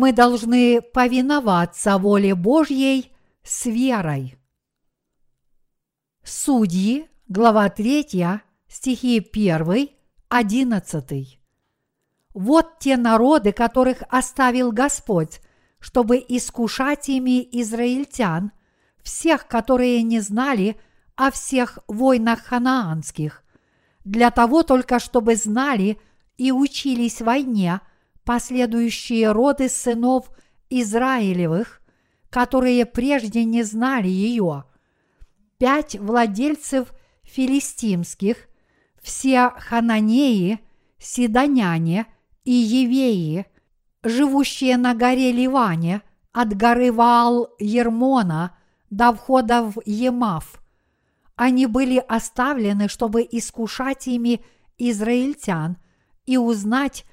мы должны повиноваться воле Божьей с верой. Судьи, глава 3, стихи 1, 11. Вот те народы, которых оставил Господь, чтобы искушать ими израильтян, всех, которые не знали о всех войнах ханаанских, для того только, чтобы знали и учились войне последующие роды сынов Израилевых, которые прежде не знали ее, пять владельцев филистимских, все хананеи, сидоняне и евеи, живущие на горе Ливане, от горы Ваал-Ермона до входа в Емав. Они были оставлены, чтобы искушать ими израильтян и узнать,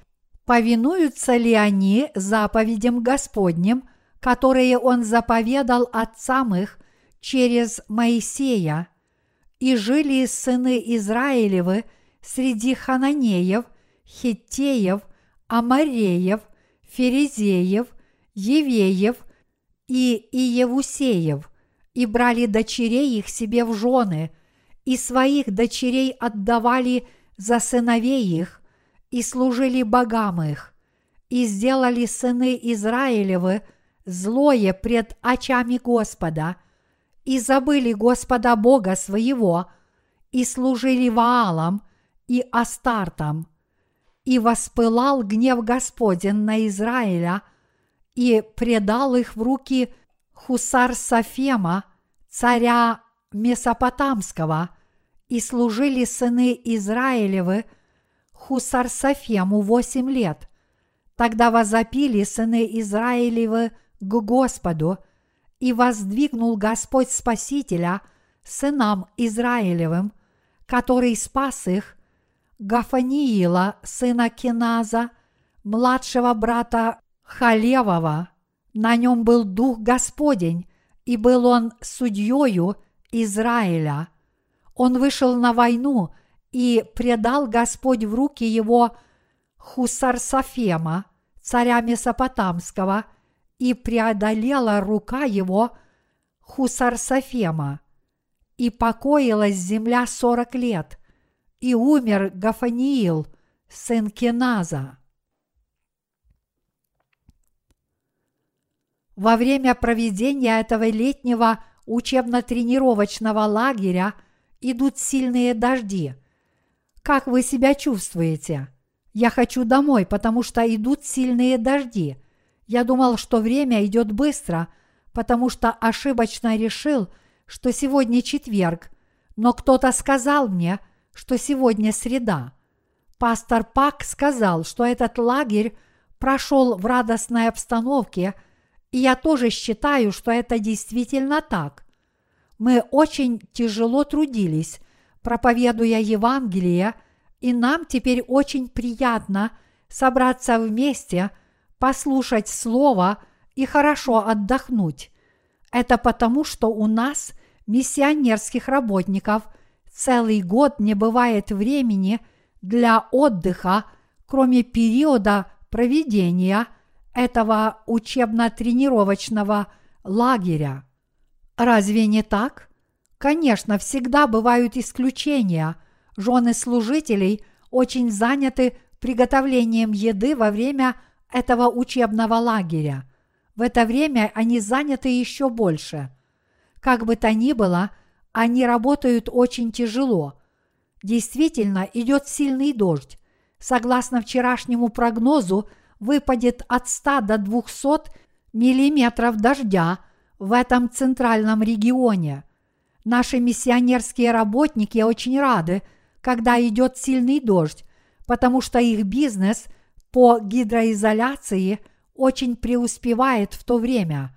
повинуются ли они заповедям Господним, которые Он заповедал отцам их через Моисея, и жили сыны Израилевы среди хананеев, хиттеев, амареев, ферезеев, евеев и иевусеев, и брали дочерей их себе в жены, и своих дочерей отдавали за сыновей их, и служили богам их, и сделали сыны Израилевы злое пред очами Господа, и забыли Господа Бога своего, и служили Ваалам и Астартам. И воспылал гнев Господень на Израиля, и предал их в руки Хусар Сафема, царя Месопотамского, и служили сыны Израилевы – Хусарсафему восемь лет. Тогда возопили сыны Израилевы к Господу, и воздвигнул Господь Спасителя сынам Израилевым, который спас их, Гафаниила, сына Киназа, младшего брата Халевова. На нем был Дух Господень, и был он судьею Израиля. Он вышел на войну и предал Господь в руки его Хусарсафема, царя Месопотамского, и преодолела рука его Хусарсафема. И покоилась земля сорок лет, и умер Гафаниил, сын Кеназа. Во время проведения этого летнего учебно-тренировочного лагеря идут сильные дожди – как вы себя чувствуете? Я хочу домой, потому что идут сильные дожди. Я думал, что время идет быстро, потому что ошибочно решил, что сегодня четверг, но кто-то сказал мне, что сегодня среда. Пастор Пак сказал, что этот лагерь прошел в радостной обстановке, и я тоже считаю, что это действительно так. Мы очень тяжело трудились, проповедуя Евангелие, и нам теперь очень приятно собраться вместе, послушать Слово и хорошо отдохнуть. Это потому, что у нас, миссионерских работников, целый год не бывает времени для отдыха, кроме периода проведения этого учебно-тренировочного лагеря. Разве не так? Конечно, всегда бывают исключения. Жены служителей очень заняты приготовлением еды во время этого учебного лагеря. В это время они заняты еще больше. Как бы то ни было, они работают очень тяжело. Действительно, идет сильный дождь. Согласно вчерашнему прогнозу, выпадет от 100 до 200 миллиметров дождя в этом центральном регионе – Наши миссионерские работники очень рады, когда идет сильный дождь, потому что их бизнес по гидроизоляции очень преуспевает в то время.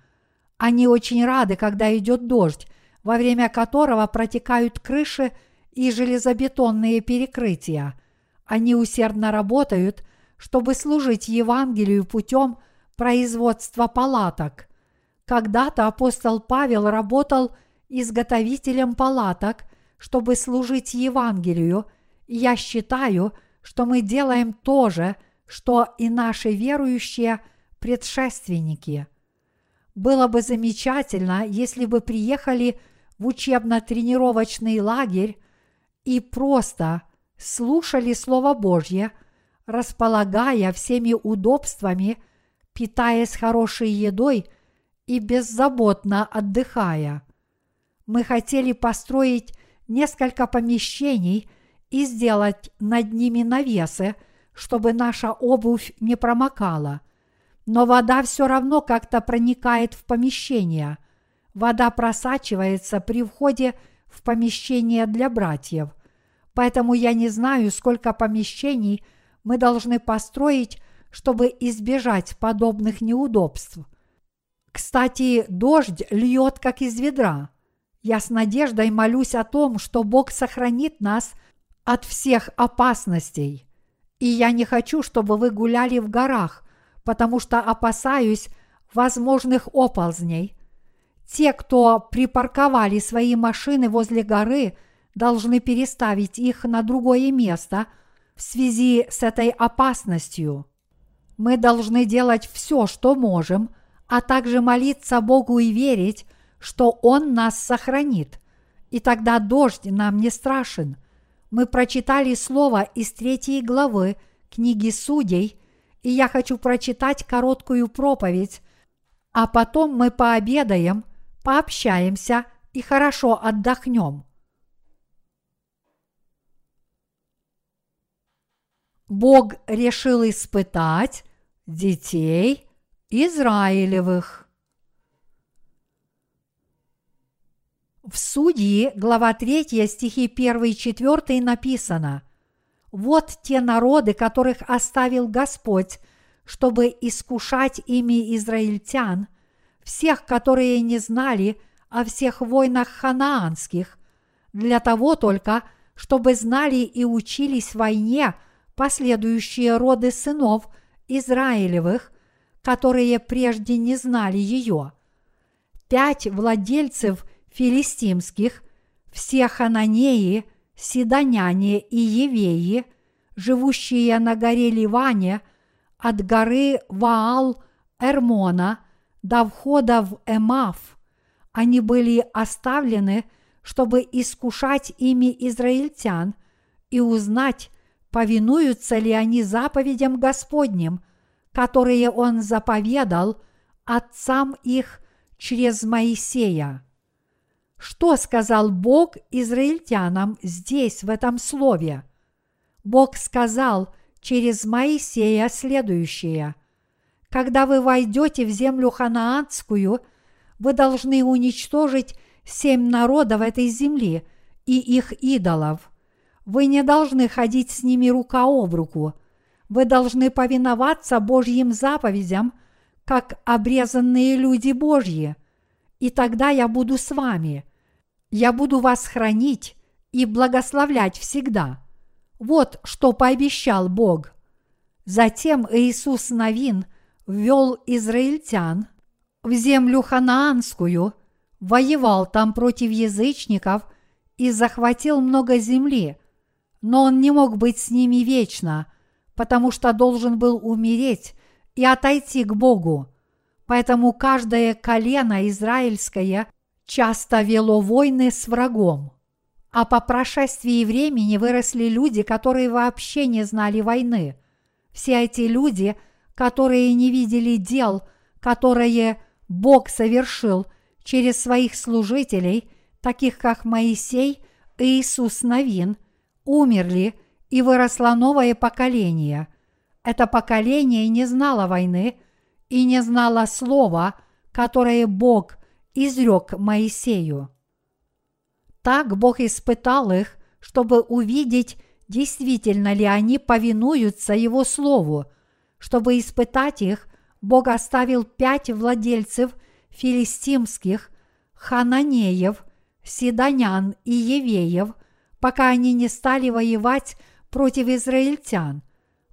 Они очень рады, когда идет дождь, во время которого протекают крыши и железобетонные перекрытия. Они усердно работают, чтобы служить Евангелию путем производства палаток. Когда-то апостол Павел работал – изготовителем палаток, чтобы служить Евангелию, я считаю, что мы делаем то же, что и наши верующие предшественники. Было бы замечательно, если бы приехали в учебно-тренировочный лагерь и просто слушали Слово Божье, располагая всеми удобствами, питаясь хорошей едой и беззаботно отдыхая. Мы хотели построить несколько помещений и сделать над ними навесы, чтобы наша обувь не промокала. Но вода все равно как-то проникает в помещение. Вода просачивается при входе в помещение для братьев. Поэтому я не знаю, сколько помещений мы должны построить, чтобы избежать подобных неудобств. Кстати, дождь льет как из ведра. Я с надеждой молюсь о том, что Бог сохранит нас от всех опасностей. И я не хочу, чтобы вы гуляли в горах, потому что опасаюсь возможных оползней. Те, кто припарковали свои машины возле горы, должны переставить их на другое место в связи с этой опасностью. Мы должны делать все, что можем, а также молиться Богу и верить, что Он нас сохранит. И тогда дождь нам не страшен. Мы прочитали слово из третьей главы книги Судей, и я хочу прочитать короткую проповедь, а потом мы пообедаем, пообщаемся и хорошо отдохнем. Бог решил испытать детей Израилевых. В Судьи, глава 3, стихи 1 и 4 написано «Вот те народы, которых оставил Господь, чтобы искушать ими израильтян, всех, которые не знали о всех войнах ханаанских, для того только, чтобы знали и учились войне последующие роды сынов Израилевых, которые прежде не знали ее. Пять владельцев – филистимских, все хананеи, сидоняне и евеи, живущие на горе Ливане, от горы Ваал Эрмона до входа в Эмаф, они были оставлены, чтобы искушать ими израильтян и узнать, повинуются ли они заповедям Господним, которые Он заповедал отцам их через Моисея. Что сказал Бог израильтянам здесь, в этом слове? Бог сказал через Моисея следующее. Когда вы войдете в землю ханаанскую, вы должны уничтожить семь народов этой земли и их идолов. Вы не должны ходить с ними рука об руку. Вы должны повиноваться Божьим заповедям, как обрезанные люди Божьи. И тогда я буду с вами – я буду вас хранить и благословлять всегда. Вот что пообещал Бог. Затем Иисус Навин ввел израильтян в землю ханаанскую, воевал там против язычников и захватил много земли, но он не мог быть с ними вечно, потому что должен был умереть и отойти к Богу. Поэтому каждое колено израильское – часто вело войны с врагом. А по прошествии времени выросли люди, которые вообще не знали войны. Все эти люди, которые не видели дел, которые Бог совершил через своих служителей, таких как Моисей и Иисус Новин, умерли, и выросло новое поколение. Это поколение не знало войны и не знало слова, которое Бог изрек Моисею. Так Бог испытал их, чтобы увидеть, действительно ли они повинуются Его Слову. Чтобы испытать их, Бог оставил пять владельцев филистимских, хананеев, сидонян и евеев, пока они не стали воевать против израильтян.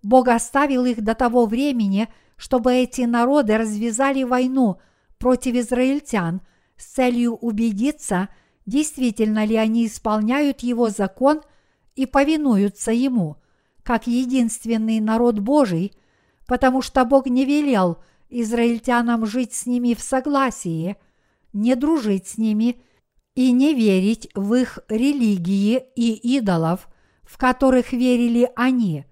Бог оставил их до того времени, чтобы эти народы развязали войну против израильтян с целью убедиться, действительно ли они исполняют его закон и повинуются ему, как единственный народ Божий, потому что Бог не велел израильтянам жить с ними в согласии, не дружить с ними и не верить в их религии и идолов, в которых верили они.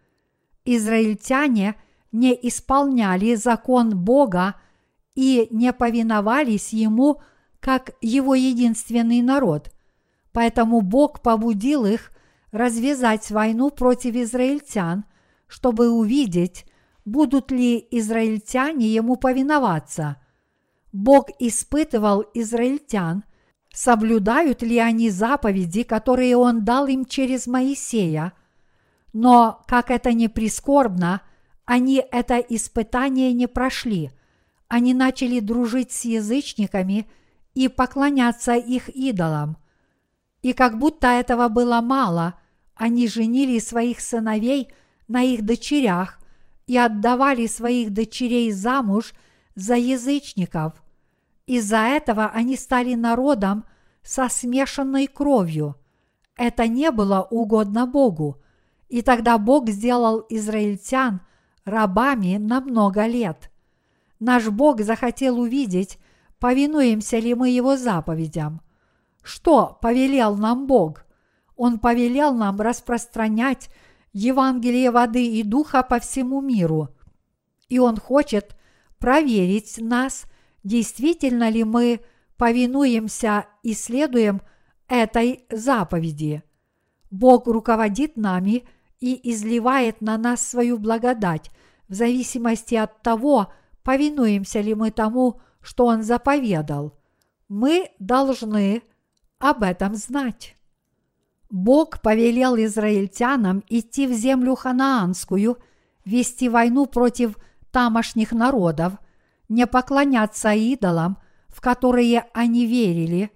Израильтяне не исполняли закон Бога и не повиновались Ему как Его единственный народ. Поэтому Бог побудил их развязать войну против израильтян, чтобы увидеть, будут ли израильтяне ему повиноваться. Бог испытывал израильтян, соблюдают ли они заповеди, которые он дал им через Моисея. Но, как это не прискорбно, они это испытание не прошли. Они начали дружить с язычниками и поклоняться их идолам. И как будто этого было мало, они женили своих сыновей на их дочерях и отдавали своих дочерей замуж за язычников. Из-за этого они стали народом со смешанной кровью. Это не было угодно Богу, и тогда Бог сделал израильтян рабами на много лет. Наш Бог захотел увидеть, повинуемся ли мы Его заповедям. Что повелел нам Бог? Он повелел нам распространять Евангелие воды и духа по всему миру. И Он хочет проверить нас, действительно ли мы повинуемся и следуем этой заповеди. Бог руководит нами и изливает на нас свою благодать в зависимости от того, повинуемся ли мы тому, что Он заповедал. Мы должны об этом знать. Бог повелел израильтянам идти в землю ханаанскую, вести войну против тамошних народов, не поклоняться идолам, в которые они верили,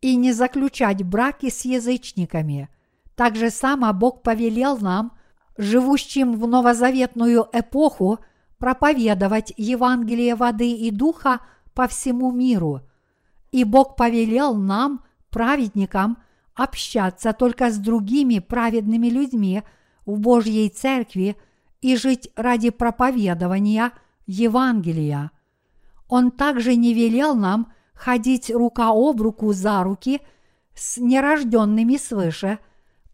и не заключать браки с язычниками. Так же само Бог повелел нам, живущим в новозаветную эпоху, проповедовать Евангелие воды и духа по всему миру. И Бог повелел нам, праведникам, общаться только с другими праведными людьми в Божьей Церкви и жить ради проповедования Евангелия. Он также не велел нам ходить рука об руку за руки с нерожденными свыше,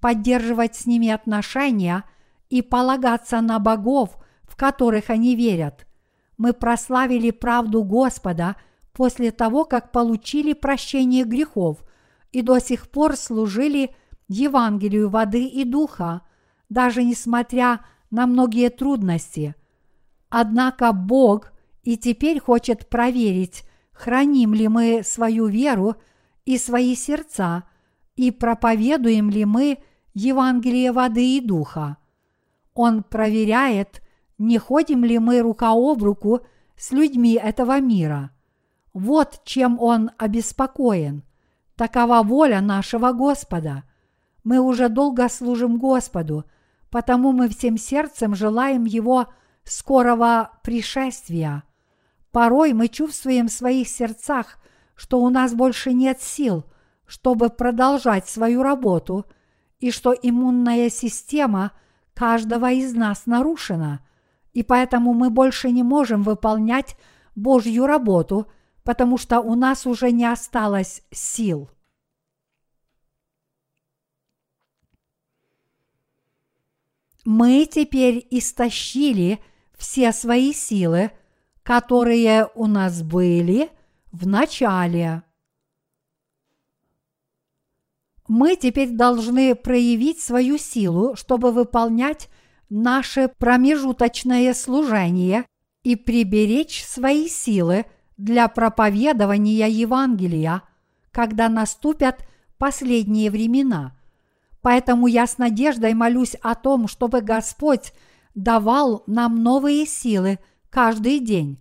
поддерживать с ними отношения и полагаться на богов, которых они верят. Мы прославили правду Господа после того, как получили прощение грехов – и до сих пор служили Евангелию воды и духа, даже несмотря на многие трудности. Однако Бог и теперь хочет проверить, храним ли мы свою веру и свои сердца, и проповедуем ли мы Евангелие воды и духа. Он проверяет, не ходим ли мы рука об руку с людьми этого мира. Вот чем он обеспокоен – Такова воля нашего Господа. Мы уже долго служим Господу, потому мы всем сердцем желаем Его скорого пришествия. Порой мы чувствуем в своих сердцах, что у нас больше нет сил, чтобы продолжать свою работу, и что иммунная система каждого из нас нарушена, и поэтому мы больше не можем выполнять Божью работу – потому что у нас уже не осталось сил. Мы теперь истощили все свои силы, которые у нас были в начале. Мы теперь должны проявить свою силу, чтобы выполнять наше промежуточное служение и приберечь свои силы – для проповедования Евангелия, когда наступят последние времена. Поэтому я с надеждой молюсь о том, чтобы Господь давал нам новые силы каждый день.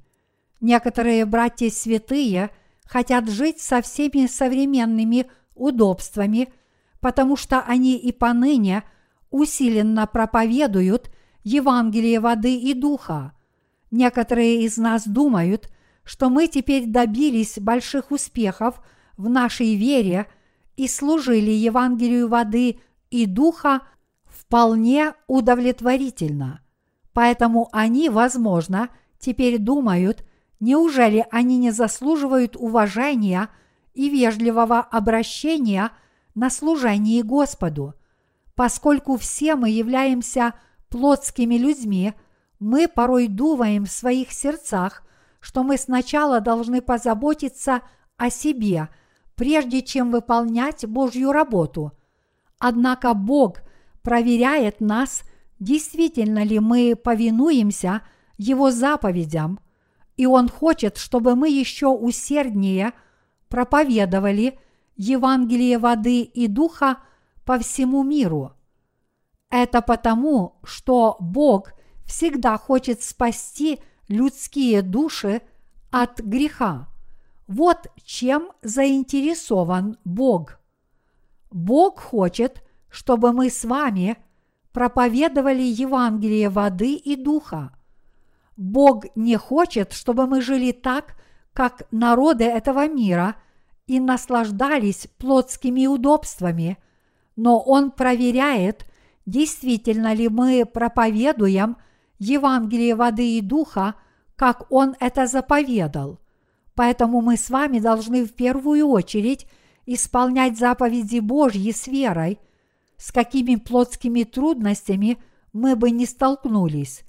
Некоторые братья святые хотят жить со всеми современными удобствами, потому что они и поныне усиленно проповедуют Евангелие воды и духа. Некоторые из нас думают – что мы теперь добились больших успехов в нашей вере и служили Евангелию воды и духа вполне удовлетворительно. Поэтому они, возможно, теперь думают, Неужели они не заслуживают уважения и вежливого обращения на служении Господу? Поскольку все мы являемся плотскими людьми, мы порой думаем в своих сердцах, что мы сначала должны позаботиться о себе, прежде чем выполнять Божью работу. Однако Бог проверяет нас, действительно ли мы повинуемся Его заповедям, и Он хочет, чтобы мы еще усерднее проповедовали Евангелие воды и духа по всему миру. Это потому, что Бог всегда хочет спасти людские души от греха. Вот чем заинтересован Бог. Бог хочет, чтобы мы с вами проповедовали Евангелие воды и духа. Бог не хочет, чтобы мы жили так, как народы этого мира и наслаждались плотскими удобствами, но Он проверяет, действительно ли мы проповедуем Евангелие воды и духа, как Он это заповедал. Поэтому мы с вами должны в первую очередь исполнять заповеди Божьи с верой, с какими плотскими трудностями мы бы не столкнулись.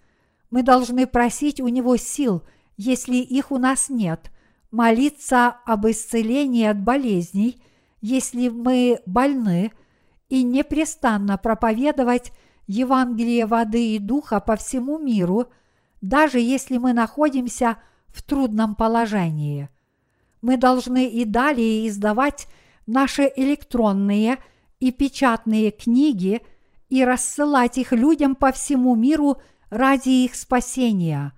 Мы должны просить у Него сил, если их у нас нет, молиться об исцелении от болезней, если мы больны, и непрестанно проповедовать Евангелие воды и духа по всему миру, даже если мы находимся в трудном положении. Мы должны и далее издавать наши электронные и печатные книги и рассылать их людям по всему миру ради их спасения.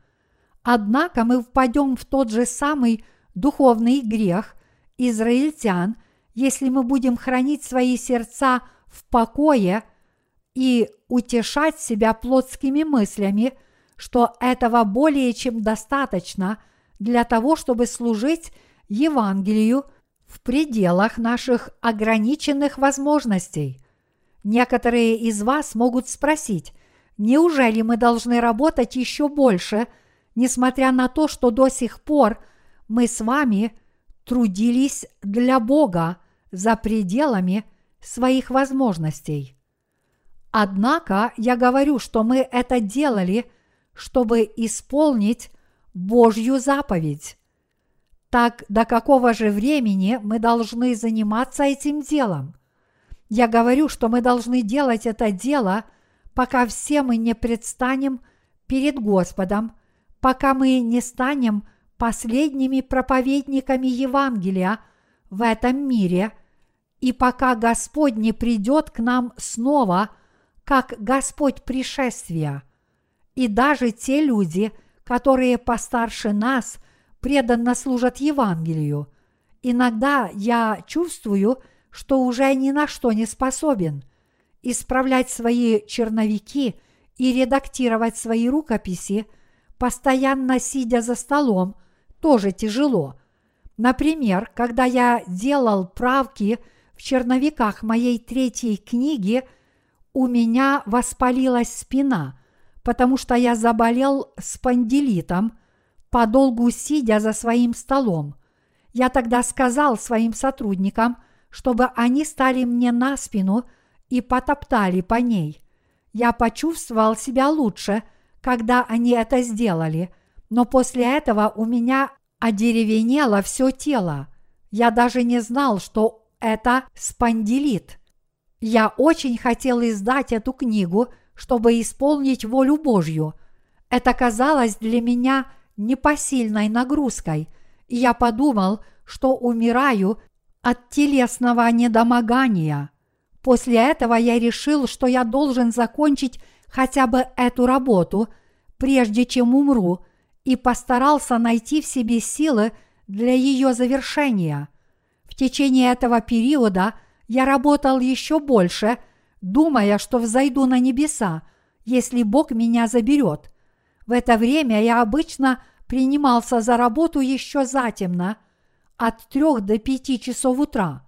Однако мы впадем в тот же самый духовный грех израильтян, если мы будем хранить свои сердца в покое и утешать себя плотскими мыслями, что этого более чем достаточно для того, чтобы служить Евангелию в пределах наших ограниченных возможностей. Некоторые из вас могут спросить, неужели мы должны работать еще больше, несмотря на то, что до сих пор мы с вами трудились для Бога за пределами своих возможностей. Однако я говорю, что мы это делали, чтобы исполнить Божью заповедь так до какого же времени мы должны заниматься этим делом? Я говорю, что мы должны делать это дело, пока все мы не предстанем перед Господом, пока мы не станем последними проповедниками Евангелия в этом мире, и пока Господь не придет к нам снова, как Господь пришествия. И даже те люди, которые постарше нас – преданно служат Евангелию. Иногда я чувствую, что уже ни на что не способен. Исправлять свои черновики и редактировать свои рукописи, постоянно сидя за столом, тоже тяжело. Например, когда я делал правки в черновиках моей третьей книги, у меня воспалилась спина, потому что я заболел спондилитом – подолгу сидя за своим столом. Я тогда сказал своим сотрудникам, чтобы они стали мне на спину и потоптали по ней. Я почувствовал себя лучше, когда они это сделали, но после этого у меня одеревенело все тело. Я даже не знал, что это спондилит. Я очень хотел издать эту книгу, чтобы исполнить волю Божью. Это казалось для меня – непосильной нагрузкой, и я подумал, что умираю от телесного недомогания. После этого я решил, что я должен закончить хотя бы эту работу, прежде чем умру, и постарался найти в себе силы для ее завершения. В течение этого периода я работал еще больше, думая, что взойду на небеса, если Бог меня заберет. В это время я обычно принимался за работу еще затемно, от трех до пяти часов утра.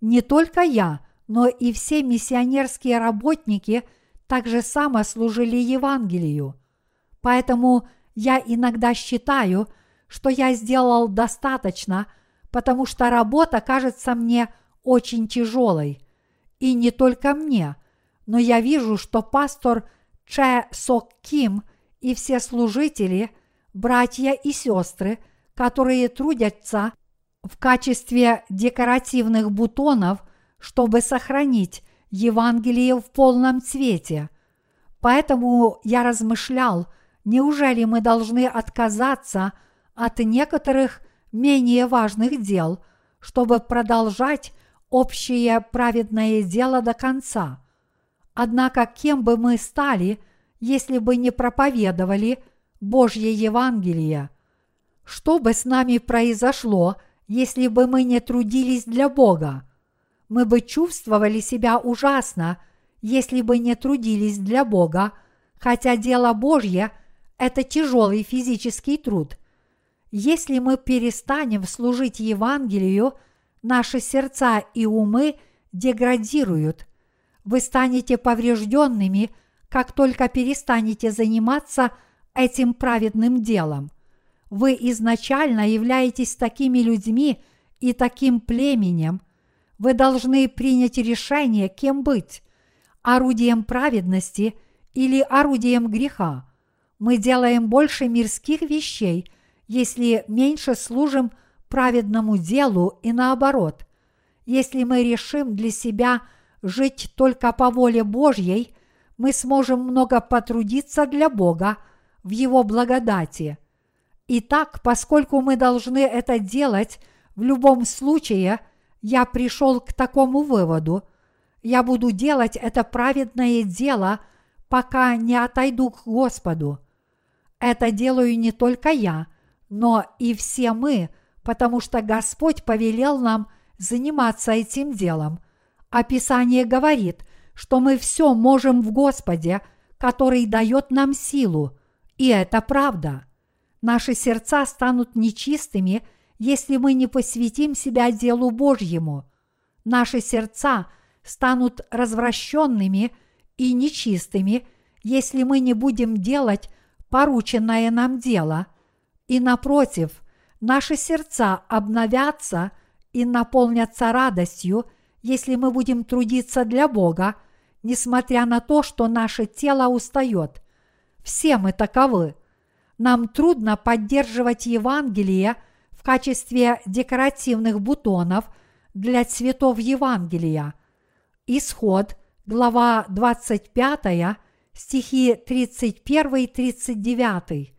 Не только я, но и все миссионерские работники также само служили Евангелию. Поэтому я иногда считаю, что я сделал достаточно, потому что работа кажется мне очень тяжелой. И не только мне, но я вижу, что пастор Че Сок Ким и все служители, братья и сестры, которые трудятся в качестве декоративных бутонов, чтобы сохранить Евангелие в полном цвете. Поэтому я размышлял, неужели мы должны отказаться от некоторых менее важных дел, чтобы продолжать общее праведное дело до конца. Однако кем бы мы стали, если бы не проповедовали Божье Евангелие? Что бы с нами произошло, если бы мы не трудились для Бога? Мы бы чувствовали себя ужасно, если бы не трудились для Бога, хотя дело Божье – это тяжелый физический труд. Если мы перестанем служить Евангелию, наши сердца и умы деградируют. Вы станете поврежденными, как только перестанете заниматься этим праведным делом. Вы изначально являетесь такими людьми и таким племенем. Вы должны принять решение, кем быть – орудием праведности или орудием греха. Мы делаем больше мирских вещей, если меньше служим праведному делу и наоборот. Если мы решим для себя жить только по воле Божьей, мы сможем много потрудиться для Бога в Его благодати. Итак, поскольку мы должны это делать в любом случае, я пришел к такому выводу. Я буду делать это праведное дело, пока не отойду к Господу. Это делаю не только я – но и все мы, потому что Господь повелел нам заниматься этим делом. Описание говорит, что мы все можем в Господе, который дает нам силу, и это правда. Наши сердца станут нечистыми, если мы не посвятим себя делу Божьему. Наши сердца станут развращенными и нечистыми, если мы не будем делать порученное нам дело – и напротив, наши сердца обновятся и наполнятся радостью, если мы будем трудиться для Бога, несмотря на то, что наше тело устает. Все мы таковы. Нам трудно поддерживать Евангелие в качестве декоративных бутонов для цветов Евангелия. Исход, глава 25, стихи 31-39.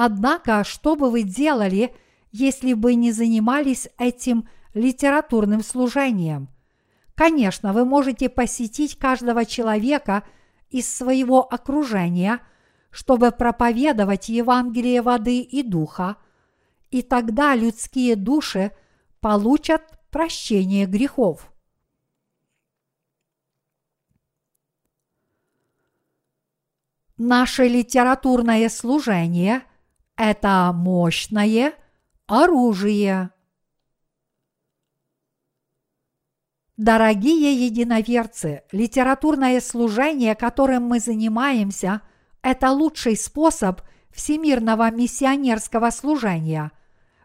Однако, что бы вы делали, если бы не занимались этим литературным служением? Конечно, вы можете посетить каждого человека из своего окружения, чтобы проповедовать Евангелие воды и духа, и тогда людские души получат прощение грехов. Наше литературное служение – это мощное оружие. Дорогие единоверцы, литературное служение, которым мы занимаемся, это лучший способ всемирного миссионерского служения.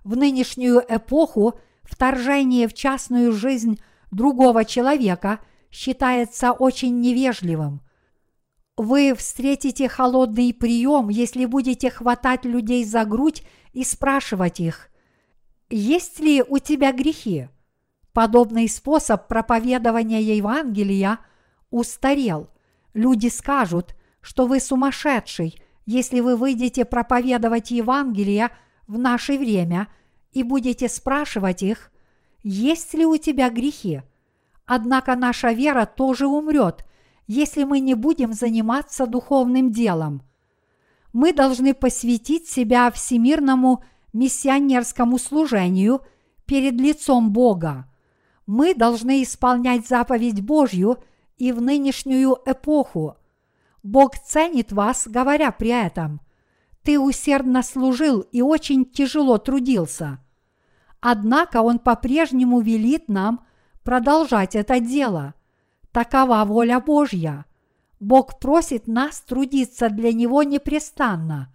В нынешнюю эпоху вторжение в частную жизнь другого человека считается очень невежливым – вы встретите холодный прием, если будете хватать людей за грудь и спрашивать их, есть ли у тебя грехи? Подобный способ проповедования Евангелия устарел. Люди скажут, что вы сумасшедший, если вы выйдете проповедовать Евангелие в наше время и будете спрашивать их, есть ли у тебя грехи. Однако наша вера тоже умрет – если мы не будем заниматься духовным делом. Мы должны посвятить себя всемирному миссионерскому служению перед лицом Бога. Мы должны исполнять заповедь Божью и в нынешнюю эпоху. Бог ценит вас, говоря при этом. Ты усердно служил и очень тяжело трудился. Однако Он по-прежнему велит нам продолжать это дело – Такова воля Божья. Бог просит нас трудиться для Него непрестанно.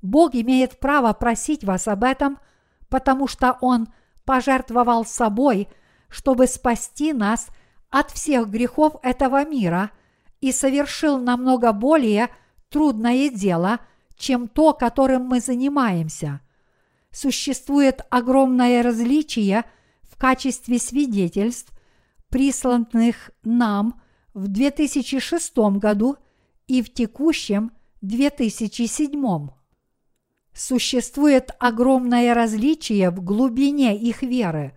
Бог имеет право просить вас об этом, потому что Он пожертвовал собой, чтобы спасти нас от всех грехов этого мира и совершил намного более трудное дело, чем то, которым мы занимаемся. Существует огромное различие в качестве свидетельств, присланных нам в 2006 году и в текущем 2007. Существует огромное различие в глубине их веры,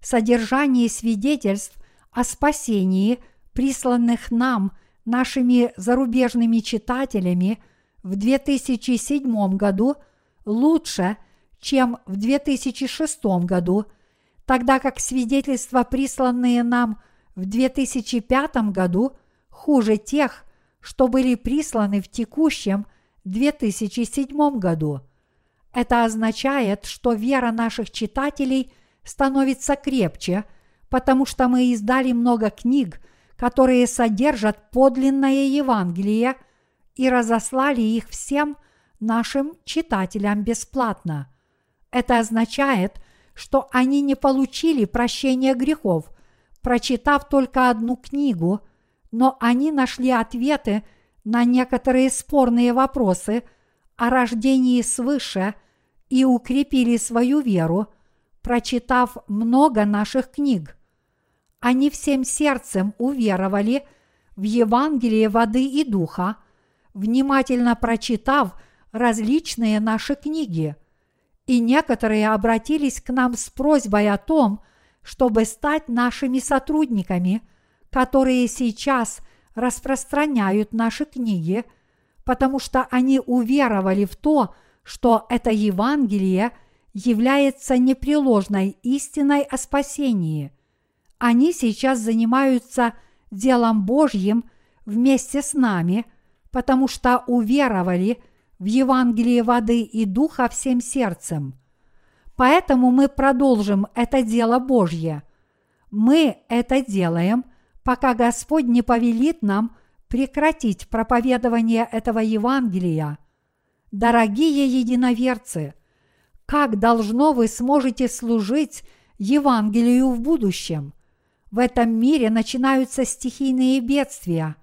содержании свидетельств о спасении, присланных нам нашими зарубежными читателями в 2007 году, лучше, чем в 2006 году, тогда как свидетельства, присланные нам в 2005 году, хуже тех, что были присланы в текущем 2007 году. Это означает, что вера наших читателей становится крепче, потому что мы издали много книг, которые содержат подлинное Евангелие и разослали их всем нашим читателям бесплатно. Это означает, что они не получили прощения грехов, прочитав только одну книгу, но они нашли ответы на некоторые спорные вопросы – о рождении свыше и укрепили свою веру, прочитав много наших книг. Они всем сердцем уверовали в Евангелие воды и духа, внимательно прочитав различные наши книги, и некоторые обратились к нам с просьбой о том, чтобы стать нашими сотрудниками, которые сейчас распространяют наши книги – потому что они уверовали в то, что это Евангелие является непреложной истиной о спасении. Они сейчас занимаются делом Божьим вместе с нами, потому что уверовали в Евангелие воды и духа всем сердцем. Поэтому мы продолжим это дело Божье. Мы это делаем, пока Господь не повелит нам – прекратить проповедование этого Евангелия. Дорогие единоверцы, как должно вы сможете служить Евангелию в будущем? В этом мире начинаются стихийные бедствия.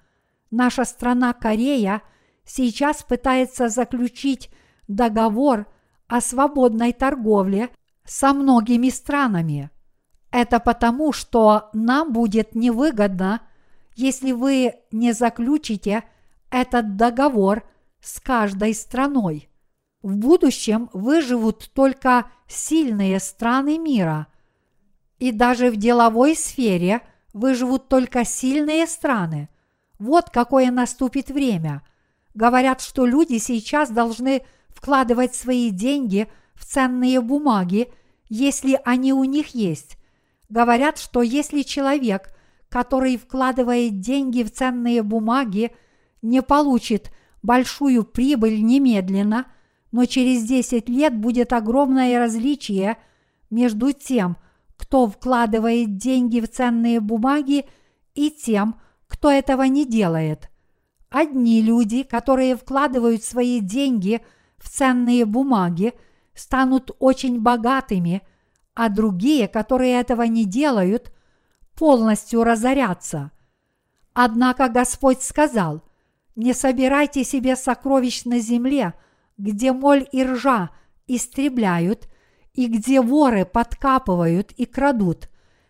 Наша страна Корея сейчас пытается заключить договор о свободной торговле со многими странами. Это потому, что нам будет невыгодно – если вы не заключите этот договор с каждой страной. В будущем выживут только сильные страны мира. И даже в деловой сфере выживут только сильные страны. Вот какое наступит время. Говорят, что люди сейчас должны вкладывать свои деньги в ценные бумаги, если они у них есть. Говорят, что если человек который вкладывает деньги в ценные бумаги, не получит большую прибыль немедленно, но через 10 лет будет огромное различие между тем, кто вкладывает деньги в ценные бумаги, и тем, кто этого не делает. Одни люди, которые вкладывают свои деньги в ценные бумаги, станут очень богатыми, а другие, которые этого не делают, полностью разорятся. Однако Господь сказал, не собирайте себе сокровищ на земле, где моль и ржа истребляют, и где воры подкапывают и крадут,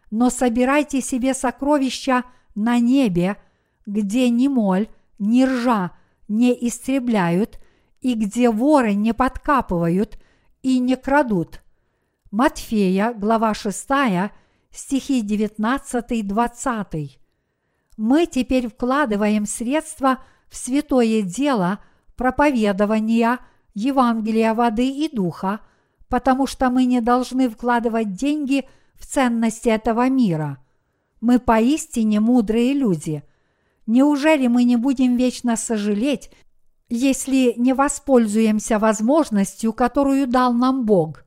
но собирайте себе сокровища на небе, где ни моль, ни ржа не истребляют, и где воры не подкапывают и не крадут. Матфея, глава 6, стихи 19-20. Мы теперь вкладываем средства в святое дело проповедования Евангелия воды и духа, потому что мы не должны вкладывать деньги в ценности этого мира. Мы поистине мудрые люди. Неужели мы не будем вечно сожалеть, если не воспользуемся возможностью, которую дал нам Бог?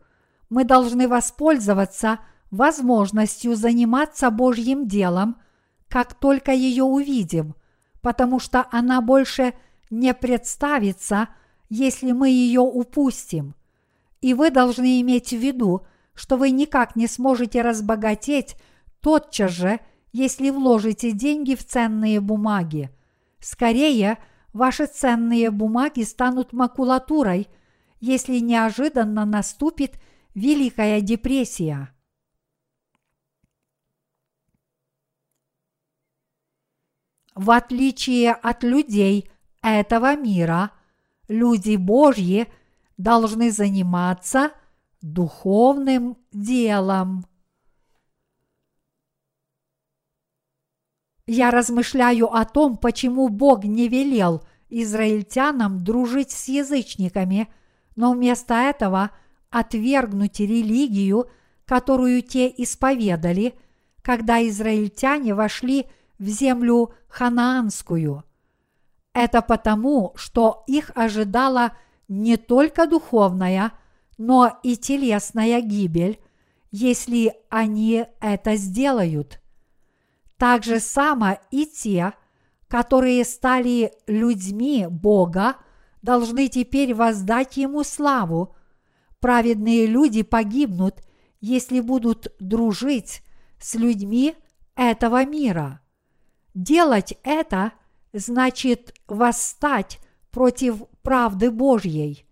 Мы должны воспользоваться – возможностью заниматься Божьим делом, как только ее увидим, потому что она больше не представится, если мы ее упустим. И вы должны иметь в виду, что вы никак не сможете разбогатеть тотчас же, если вложите деньги в ценные бумаги. Скорее, ваши ценные бумаги станут макулатурой, если неожиданно наступит Великая депрессия. В отличие от людей этого мира, люди Божьи должны заниматься духовным делом. Я размышляю о том, почему Бог не велел израильтянам дружить с язычниками, но вместо этого отвергнуть религию, которую те исповедали, когда израильтяне вошли в землю ханаанскую. Это потому, что их ожидала не только духовная, но и телесная гибель, если они это сделают. Так же само и те, которые стали людьми Бога, должны теперь воздать Ему славу. Праведные люди погибнут, если будут дружить с людьми этого мира. Делать это значит восстать против правды Божьей.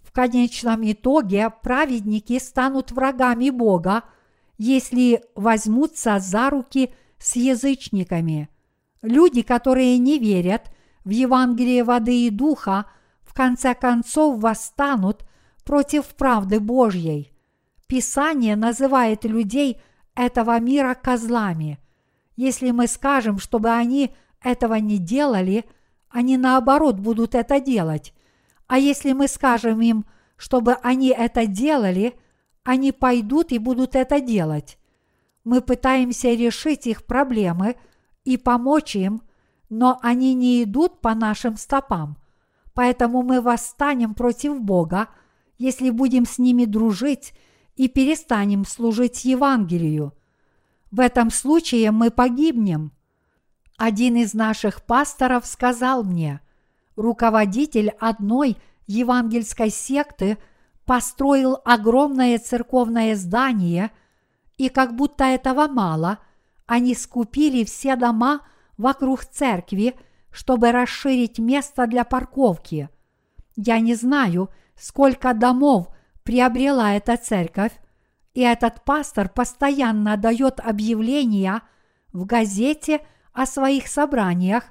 В конечном итоге праведники станут врагами Бога, если возьмутся за руки с язычниками. Люди, которые не верят в Евангелие воды и духа, в конце концов восстанут против правды Божьей. Писание называет людей этого мира козлами – если мы скажем, чтобы они этого не делали, они наоборот будут это делать. А если мы скажем им, чтобы они это делали, они пойдут и будут это делать. Мы пытаемся решить их проблемы и помочь им, но они не идут по нашим стопам. Поэтому мы восстанем против Бога, если будем с ними дружить и перестанем служить Евангелию – в этом случае мы погибнем. Один из наших пасторов сказал мне, руководитель одной евангельской секты построил огромное церковное здание, и как будто этого мало, они скупили все дома вокруг церкви, чтобы расширить место для парковки. Я не знаю, сколько домов приобрела эта церковь, и этот пастор постоянно дает объявления в газете о своих собраниях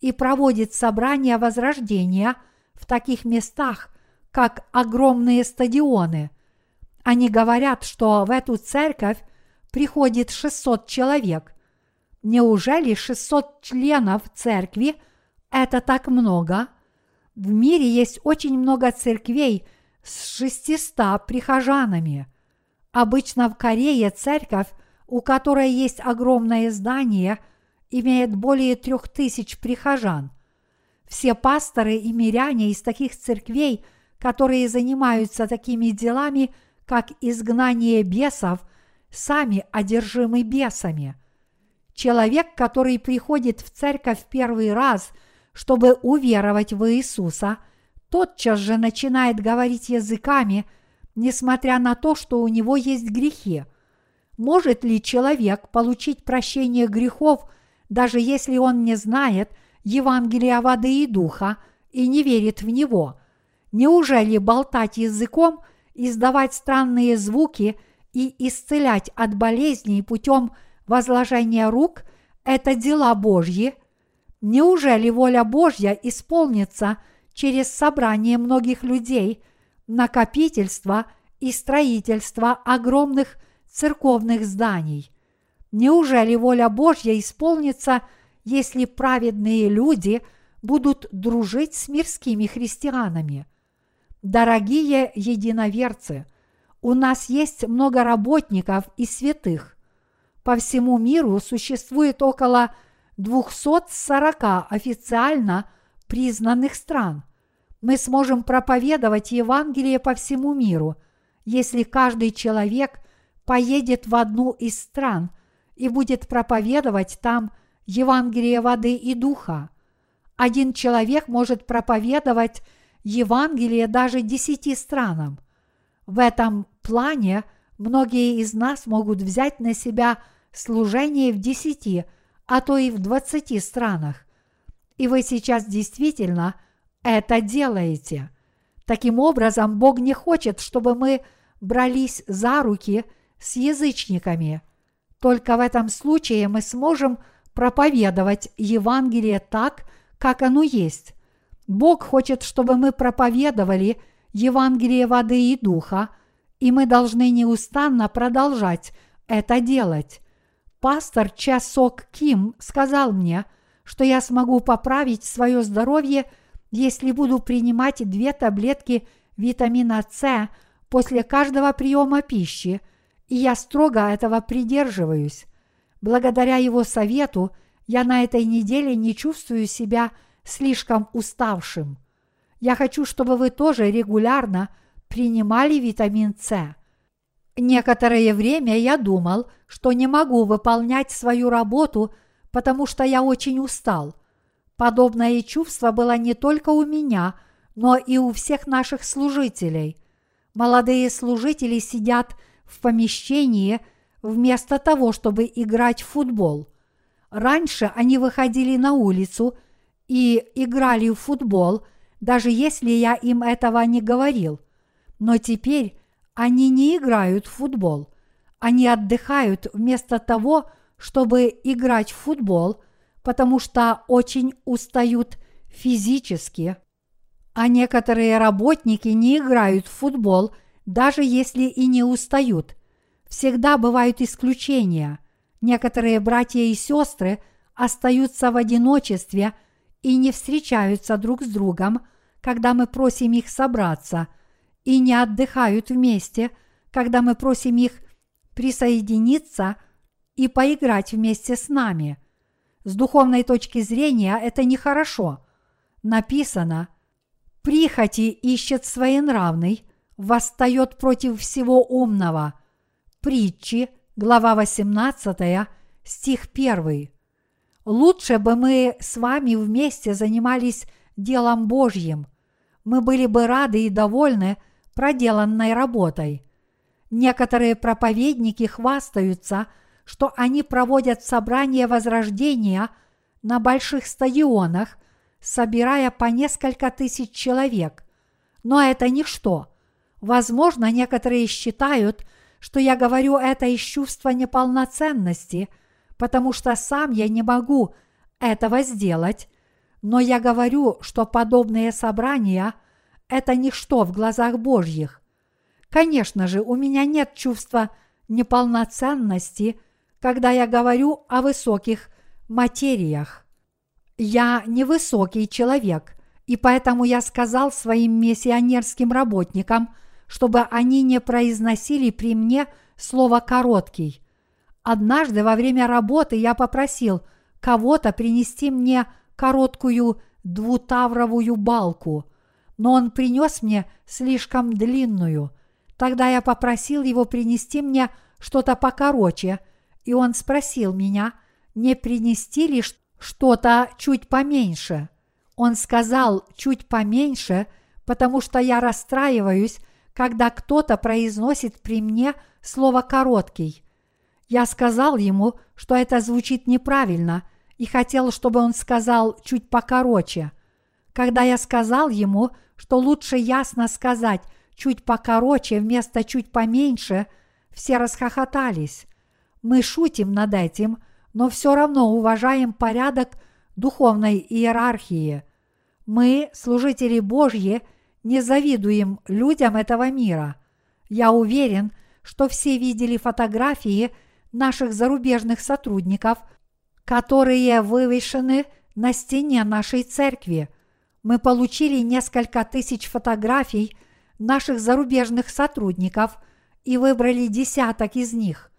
и проводит собрания возрождения в таких местах, как огромные стадионы. Они говорят, что в эту церковь приходит 600 человек. Неужели 600 членов церкви – это так много? В мире есть очень много церквей с 600 прихожанами – Обычно в Корее церковь, у которой есть огромное здание, имеет более трех тысяч прихожан. Все пасторы и миряне из таких церквей, которые занимаются такими делами, как изгнание бесов, сами одержимы бесами. Человек, который приходит в церковь первый раз, чтобы уверовать в Иисуса, тотчас же начинает говорить языками – несмотря на то, что у него есть грехи. Может ли человек получить прощение грехов, даже если он не знает Евангелия воды и духа и не верит в него? Неужели болтать языком, издавать странные звуки и исцелять от болезней путем возложения рук – это дела Божьи? Неужели воля Божья исполнится через собрание многих людей – накопительства и строительства огромных церковных зданий. Неужели воля Божья исполнится, если праведные люди будут дружить с мирскими христианами? Дорогие единоверцы, у нас есть много работников и святых. По всему миру существует около 240 официально признанных стран мы сможем проповедовать Евангелие по всему миру, если каждый человек поедет в одну из стран и будет проповедовать там Евангелие воды и духа. Один человек может проповедовать Евангелие даже десяти странам. В этом плане многие из нас могут взять на себя служение в десяти, а то и в двадцати странах. И вы сейчас действительно это делаете. Таким образом, Бог не хочет, чтобы мы брались за руки с язычниками. Только в этом случае мы сможем проповедовать Евангелие так, как оно есть. Бог хочет, чтобы мы проповедовали Евангелие воды и духа, и мы должны неустанно продолжать это делать. Пастор Часок Ким сказал мне, что я смогу поправить свое здоровье, если буду принимать две таблетки витамина С после каждого приема пищи, и я строго этого придерживаюсь. Благодаря его совету я на этой неделе не чувствую себя слишком уставшим. Я хочу, чтобы вы тоже регулярно принимали витамин С. Некоторое время я думал, что не могу выполнять свою работу, потому что я очень устал. Подобное чувство было не только у меня, но и у всех наших служителей. Молодые служители сидят в помещении вместо того, чтобы играть в футбол. Раньше они выходили на улицу и играли в футбол, даже если я им этого не говорил. Но теперь они не играют в футбол. Они отдыхают вместо того, чтобы играть в футбол, потому что очень устают физически. А некоторые работники не играют в футбол – даже если и не устают. Всегда бывают исключения. Некоторые братья и сестры остаются в одиночестве и не встречаются друг с другом, когда мы просим их собраться, и не отдыхают вместе, когда мы просим их присоединиться и поиграть вместе с нами. С духовной точки зрения это нехорошо. Написано «Прихоти ищет своенравный, восстает против всего умного. Притчи, глава 18, стих 1. Лучше бы мы с вами вместе занимались делом Божьим. Мы были бы рады и довольны проделанной работой. Некоторые проповедники хвастаются, что они проводят собрания возрождения на больших стадионах, собирая по несколько тысяч человек. Но это ничто – Возможно, некоторые считают, что я говорю это из чувства неполноценности, потому что сам я не могу этого сделать, но я говорю, что подобные собрания – это ничто в глазах Божьих. Конечно же, у меня нет чувства неполноценности, когда я говорю о высоких материях. Я невысокий человек, и поэтому я сказал своим миссионерским работникам – чтобы они не произносили при мне слово «короткий». Однажды во время работы я попросил кого-то принести мне короткую двутавровую балку, но он принес мне слишком длинную. Тогда я попросил его принести мне что-то покороче, и он спросил меня, не принести ли что-то чуть поменьше. Он сказал чуть поменьше, потому что я расстраиваюсь, когда кто-то произносит при мне слово «короткий». Я сказал ему, что это звучит неправильно, и хотел, чтобы он сказал чуть покороче. Когда я сказал ему, что лучше ясно сказать чуть покороче вместо чуть поменьше, все расхохотались. Мы шутим над этим, но все равно уважаем порядок духовной иерархии. Мы, служители Божьи, не завидуем людям этого мира. Я уверен, что все видели фотографии наших зарубежных сотрудников, которые вывешены на стене нашей церкви. Мы получили несколько тысяч фотографий наших зарубежных сотрудников и выбрали десяток из них.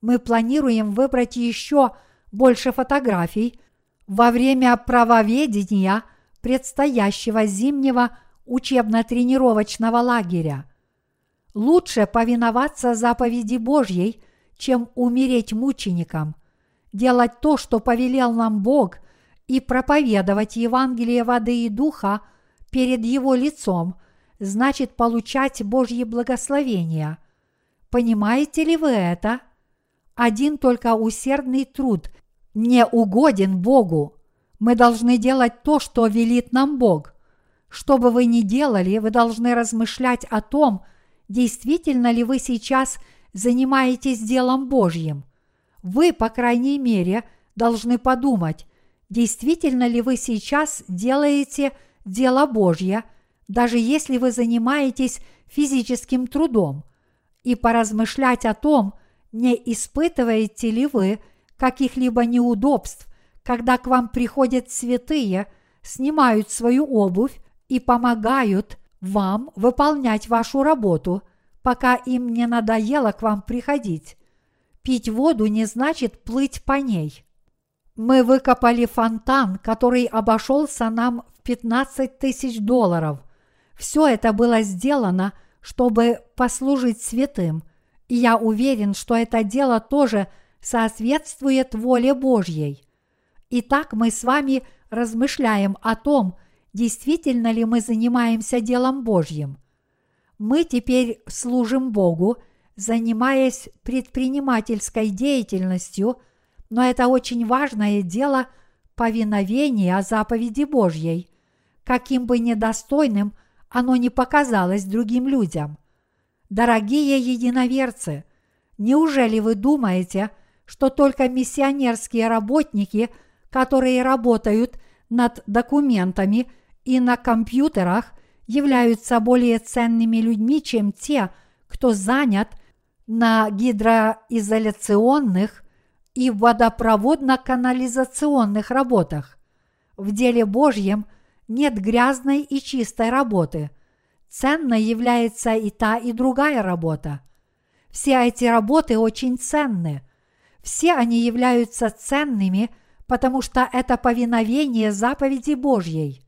Мы планируем выбрать еще больше фотографий во время правоведения предстоящего зимнего учебно-тренировочного лагеря. Лучше повиноваться заповеди Божьей, чем умереть мучеником, делать то, что повелел нам Бог, и проповедовать Евангелие воды и духа перед Его лицом значит получать Божьи благословения. Понимаете ли вы это? Один только усердный труд не угоден Богу. Мы должны делать то, что велит нам Бог. Что бы вы ни делали, вы должны размышлять о том, действительно ли вы сейчас занимаетесь делом Божьим. Вы, по крайней мере, должны подумать, действительно ли вы сейчас делаете дело Божье, даже если вы занимаетесь физическим трудом, и поразмышлять о том, не испытываете ли вы каких-либо неудобств, когда к вам приходят святые, снимают свою обувь и помогают вам выполнять вашу работу, пока им не надоело к вам приходить. Пить воду не значит плыть по ней. Мы выкопали фонтан, который обошелся нам в 15 тысяч долларов. Все это было сделано, чтобы послужить святым, и я уверен, что это дело тоже соответствует воле Божьей. Итак, мы с вами размышляем о том, действительно ли мы занимаемся делом Божьим. Мы теперь служим Богу, занимаясь предпринимательской деятельностью, но это очень важное дело повиновения заповеди Божьей, каким бы недостойным оно не показалось другим людям. Дорогие единоверцы, неужели вы думаете, что только миссионерские работники, которые работают над документами и на компьютерах, являются более ценными людьми, чем те, кто занят на гидроизоляционных и водопроводно-канализационных работах. В деле Божьем нет грязной и чистой работы. Ценной является и та, и другая работа. Все эти работы очень ценны. Все они являются ценными, потому что это повиновение заповеди Божьей.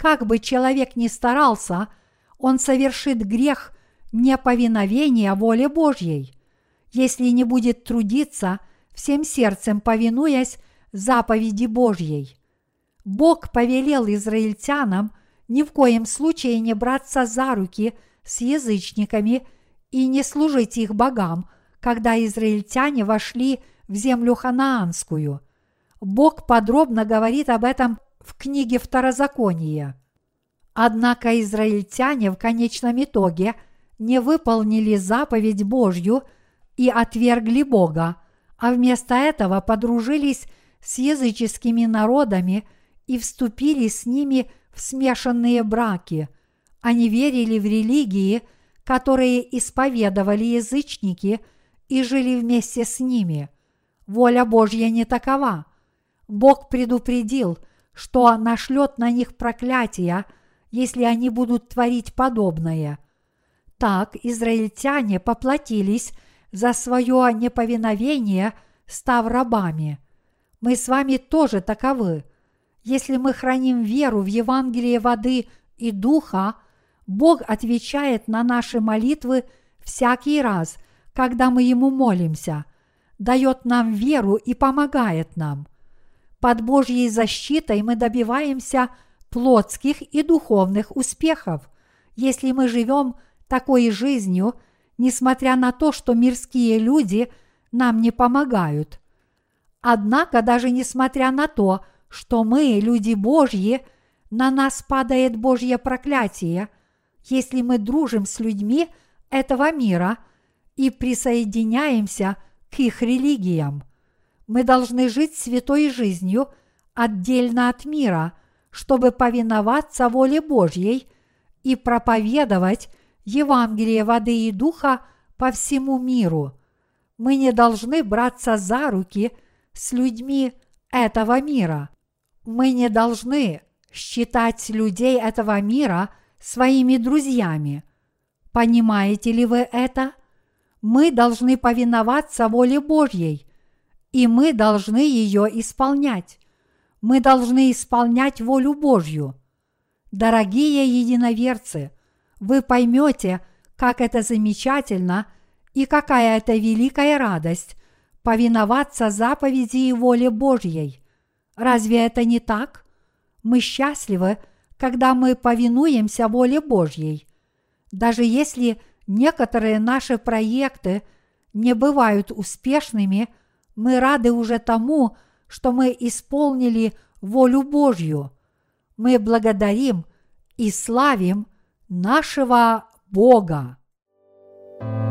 Как бы человек ни старался, он совершит грех неповиновения воле Божьей. Если не будет трудиться, всем сердцем повинуясь заповеди Божьей. Бог повелел израильтянам ни в коем случае не браться за руки с язычниками и не служить их богам, когда израильтяне вошли в землю ханаанскую. Бог подробно говорит об этом в книге Второзакония. Однако израильтяне в конечном итоге не выполнили заповедь Божью и отвергли Бога, а вместо этого подружились с языческими народами и вступили с ними в смешанные браки. Они верили в религии, которые исповедовали язычники и жили вместе с ними. Воля Божья не такова. Бог предупредил – что нашлет на них проклятие, если они будут творить подобное. Так израильтяне поплатились за свое неповиновение, став рабами. Мы с вами тоже таковы. Если мы храним веру в Евангелие воды и духа, Бог отвечает на наши молитвы всякий раз, когда мы Ему молимся, дает нам веру и помогает нам. Под Божьей защитой мы добиваемся плотских и духовных успехов, если мы живем такой жизнью, несмотря на то, что мирские люди нам не помогают. Однако, даже несмотря на то, что мы, люди Божьи, на нас падает Божье проклятие, если мы дружим с людьми этого мира и присоединяемся к их религиям мы должны жить святой жизнью отдельно от мира, чтобы повиноваться воле Божьей и проповедовать Евангелие воды и духа по всему миру. Мы не должны браться за руки с людьми этого мира. Мы не должны считать людей этого мира своими друзьями. Понимаете ли вы это? Мы должны повиноваться воле Божьей – и мы должны ее исполнять. Мы должны исполнять волю Божью. Дорогие единоверцы, вы поймете, как это замечательно и какая это великая радость повиноваться заповеди и воле Божьей. Разве это не так? Мы счастливы, когда мы повинуемся воле Божьей. Даже если некоторые наши проекты не бывают успешными, мы рады уже тому, что мы исполнили волю Божью. Мы благодарим и славим нашего Бога. thank you